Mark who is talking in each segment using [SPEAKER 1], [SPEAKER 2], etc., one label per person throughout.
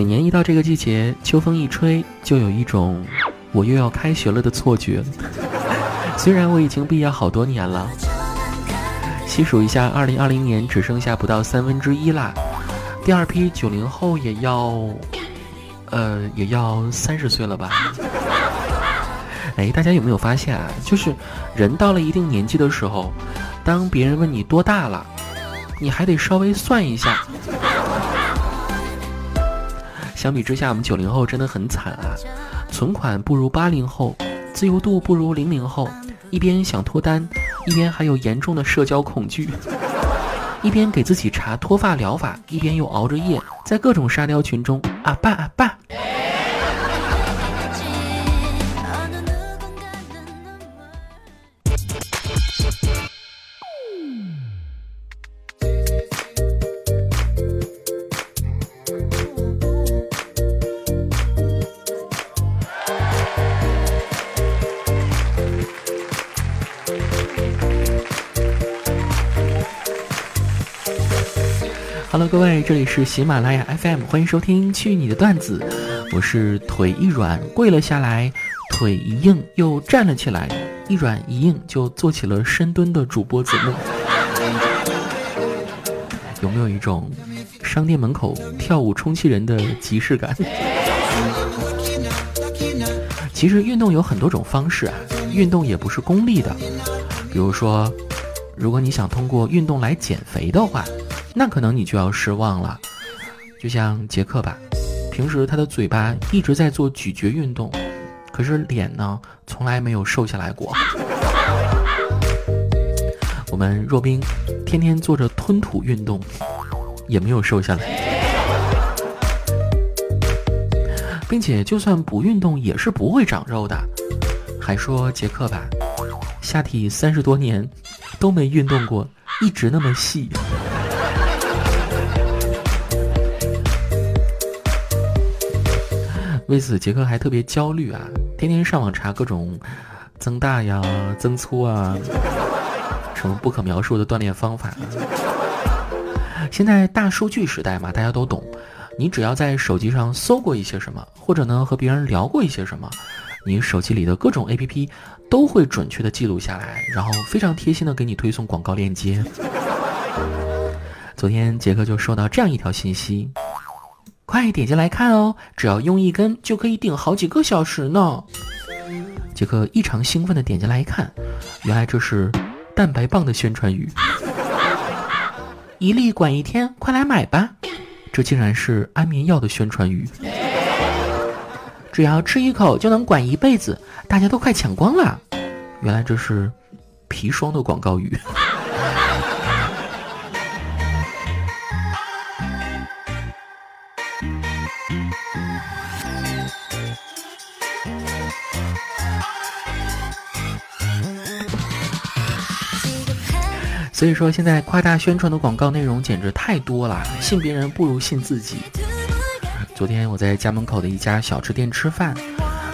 [SPEAKER 1] 每年一到这个季节，秋风一吹，就有一种我又要开学了的错觉。虽然我已经毕业好多年了，细数一下，二零二零年只剩下不到三分之一啦。第二批九零后也要，呃，也要三十岁了吧？哎，大家有没有发现啊？就是人到了一定年纪的时候，当别人问你多大了，你还得稍微算一下。相比之下，我们九零后真的很惨啊！存款不如八零后，自由度不如零零后，一边想脱单，一边还有严重的社交恐惧，一边给自己查脱发疗法，一边又熬着夜在各种沙雕群中啊爸啊爸。Hello，各位，这里是喜马拉雅 FM，欢迎收听《去你的段子》，我是腿一软跪了下来，腿一硬又站了起来，一软一硬就做起了深蹲的主播子木。有没有一种商店门口跳舞充气人的即视感？其实运动有很多种方式啊，运动也不是功利的，比如说，如果你想通过运动来减肥的话。那可能你就要失望了，就像杰克吧，平时他的嘴巴一直在做咀嚼运动，可是脸呢从来没有瘦下来过。我们若冰天天做着吞吐运动，也没有瘦下来，并且就算不运动也是不会长肉的。还说杰克吧，下体三十多年都没运动过，一直那么细。为此，杰克还特别焦虑啊，天天上网查各种增大呀、增粗啊，什么不可描述的锻炼方法。现在大数据时代嘛，大家都懂，你只要在手机上搜过一些什么，或者呢和别人聊过一些什么，你手机里的各种 APP 都会准确的记录下来，然后非常贴心的给你推送广告链接。昨天杰克就收到这样一条信息。快点进来看哦！只要用一根就可以顶好几个小时呢。杰克异常兴奋的点进来一看，原来这是蛋白棒的宣传语。一粒管一天，快来买吧！这竟然是安眠药的宣传语。只要吃一口就能管一辈子，大家都快抢光了。原来这是砒霜的广告语。所以说，现在夸大宣传的广告内容简直太多了，信别人不如信自己。昨天我在家门口的一家小吃店吃饭，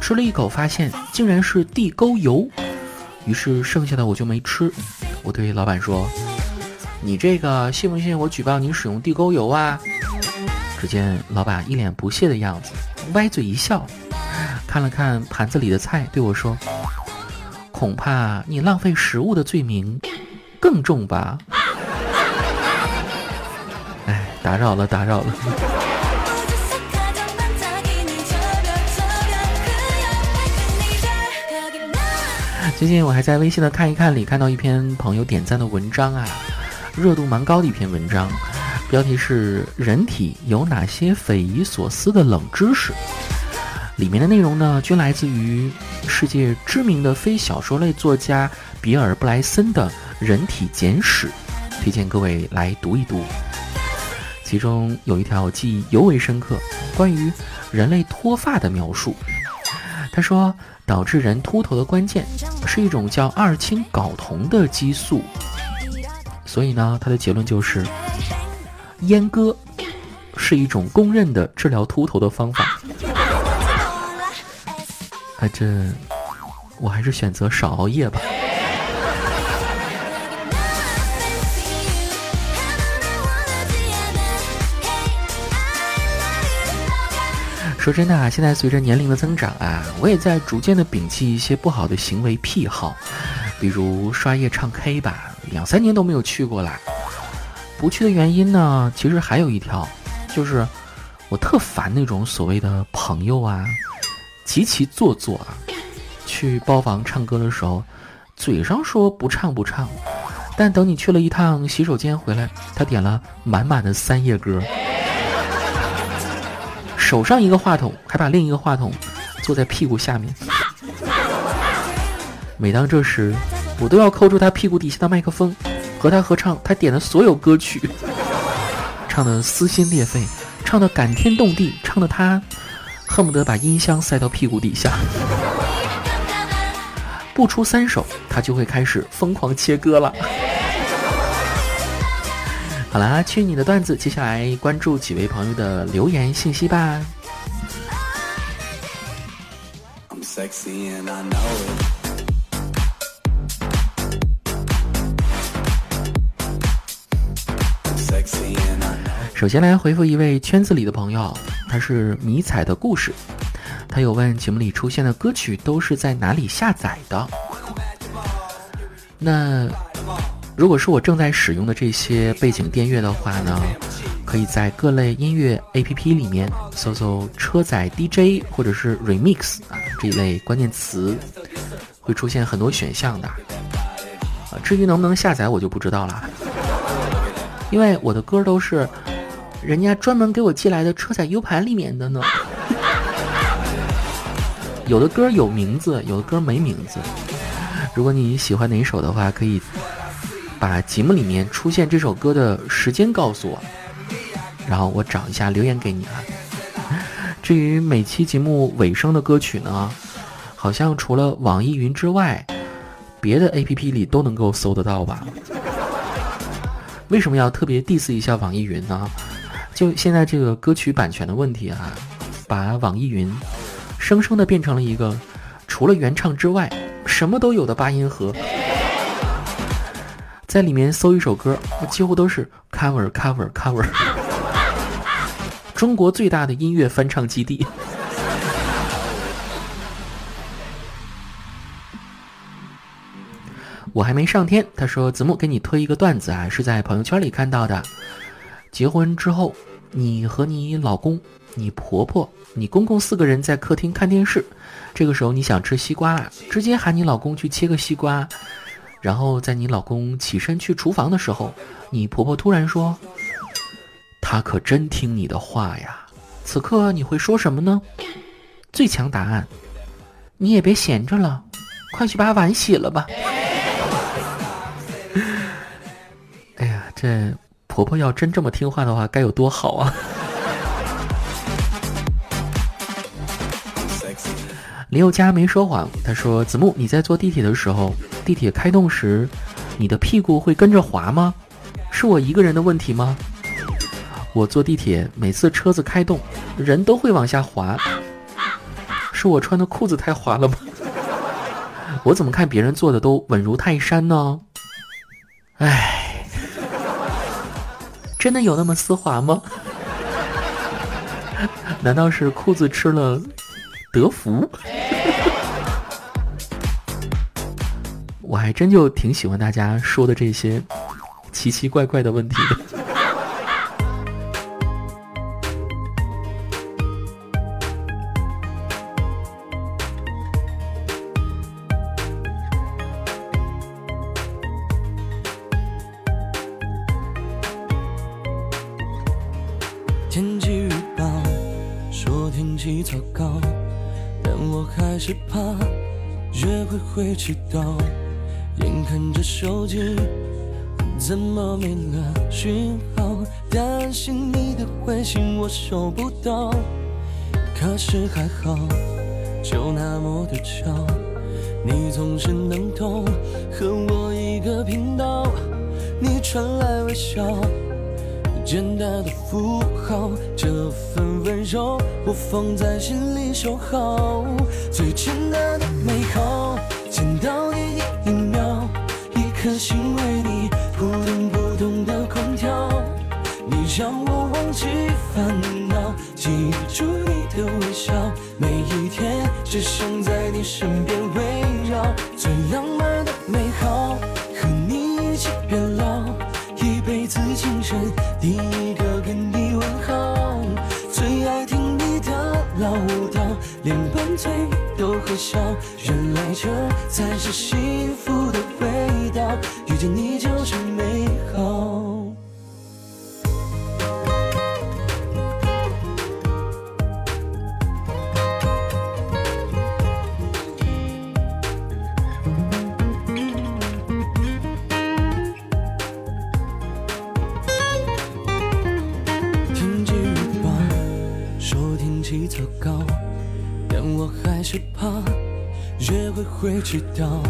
[SPEAKER 1] 吃了一口，发现竟然是地沟油，于是剩下的我就没吃。我对老板说：“你这个信不信我举报你使用地沟油啊？”只见老板一脸不屑的样子，歪嘴一笑，看了看盘子里的菜，对我说：“恐怕你浪费食物的罪名。”更重吧？哎，打扰了，打扰了。最近我还在微信的看一看里看到一篇朋友点赞的文章啊，热度蛮高的一篇文章，标题是“人体有哪些匪夷所思的冷知识”。里面的内容呢，均来自于世界知名的非小说类作家比尔·布莱森的。人体简史，推荐各位来读一读。其中有一条记忆尤为深刻，关于人类脱发的描述。他说，导致人秃头的关键是一种叫二氢睾酮的激素。所以呢，他的结论就是，阉割是一种公认的治疗秃头的方法。啊，这我还是选择少熬夜吧。说真的啊，现在随着年龄的增长啊，我也在逐渐的摒弃一些不好的行为癖好，比如刷夜唱 K 吧，两三年都没有去过了。不去的原因呢，其实还有一条，就是我特烦那种所谓的朋友啊，极其做作啊，去包房唱歌的时候，嘴上说不唱不唱，但等你去了一趟洗手间回来，他点了满满的三页歌。手上一个话筒，还把另一个话筒坐在屁股下面。每当这时，我都要抠住他屁股底下的麦克风，和他合唱他点的所有歌曲，唱的撕心裂肺，唱的感天动地，唱的他恨不得把音箱塞到屁股底下。不出三首，他就会开始疯狂切歌了。好啦，去你的段子！接下来关注几位朋友的留言信息吧。首先来回复一位圈子里的朋友，他是迷彩的故事，他有问节目里出现的歌曲都是在哪里下载的？那。如果是我正在使用的这些背景电乐的话呢，可以在各类音乐 APP 里面搜搜“车载 DJ” 或者是 “remix” 啊这一类关键词，会出现很多选项的。啊，至于能不能下载，我就不知道了，因为我的歌都是人家专门给我寄来的车载 U 盘里面的呢。有的歌有名字，有的歌没名字。如果你喜欢哪首的话，可以。把节目里面出现这首歌的时间告诉我，然后我找一下留言给你啊。至于每期节目尾声的歌曲呢，好像除了网易云之外，别的 APP 里都能够搜得到吧？为什么要特别 diss 一下网易云呢？就现在这个歌曲版权的问题啊，把网易云生生的变成了一个除了原唱之外什么都有的八音盒。在里面搜一首歌，几乎都是 cover cover cover。中国最大的音乐翻唱基地。我还没上天，他说子木给你推一个段子啊，是在朋友圈里看到的。结婚之后，你和你老公、你婆婆、你公公四个人在客厅看电视，这个时候你想吃西瓜了，直接喊你老公去切个西瓜。然后在你老公起身去厨房的时候，你婆婆突然说：“他可真听你的话呀。”此刻你会说什么呢？最强答案：你也别闲着了，快去把碗洗了吧。哎呀，这婆婆要真这么听话的话，该有多好啊！林宥嘉没说谎，他说：“子木，你在坐地铁的时候，地铁开动时，你的屁股会跟着滑吗？是我一个人的问题吗？我坐地铁，每次车子开动，人都会往下滑，是我穿的裤子太滑了吗？我怎么看别人坐的都稳如泰山呢？哎，真的有那么丝滑吗？难道是裤子吃了德芙？”我还真就挺喜欢大家说的这些奇奇怪怪的问题的。
[SPEAKER 2] 我还是怕约会会迟到。眼看着手机怎么没了讯号，担心你的回信我收不到。可是还好，就那么的巧，你总是能懂，和我一个频道。你传来微笑，简单的符号，这份温柔我放在心里收好。最简单的美好，见到你一秒。一颗心为你扑通扑通的狂跳，你让我。我忘记烦恼，记住你的微笑，每一天只想在你身边舞蹈，连拌嘴都会笑，原来这才是幸福的味道，遇见你就是会会迟到。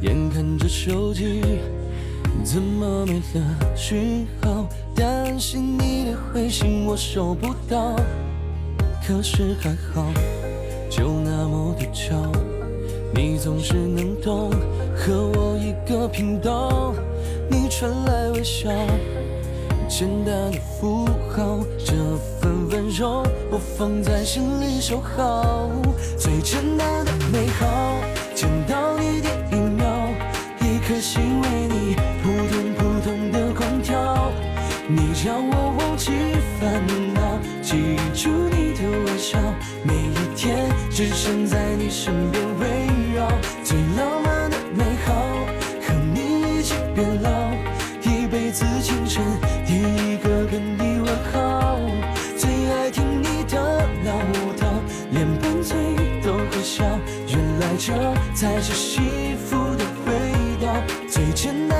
[SPEAKER 2] 眼看着手机怎么没了讯号，担心你的回信我收不到。可是还好，就那么的巧，你总是能懂，和我一个频道。你传来微笑。简单的符号，这份温柔我放在心里收好。最简单的美好，想在你身边围绕。最浪漫的美好，和你一起变老，一辈子清晨。第一个跟你问好，最爱听你的唠叨，连拌嘴都会笑。原来这才是幸福的味道，最简单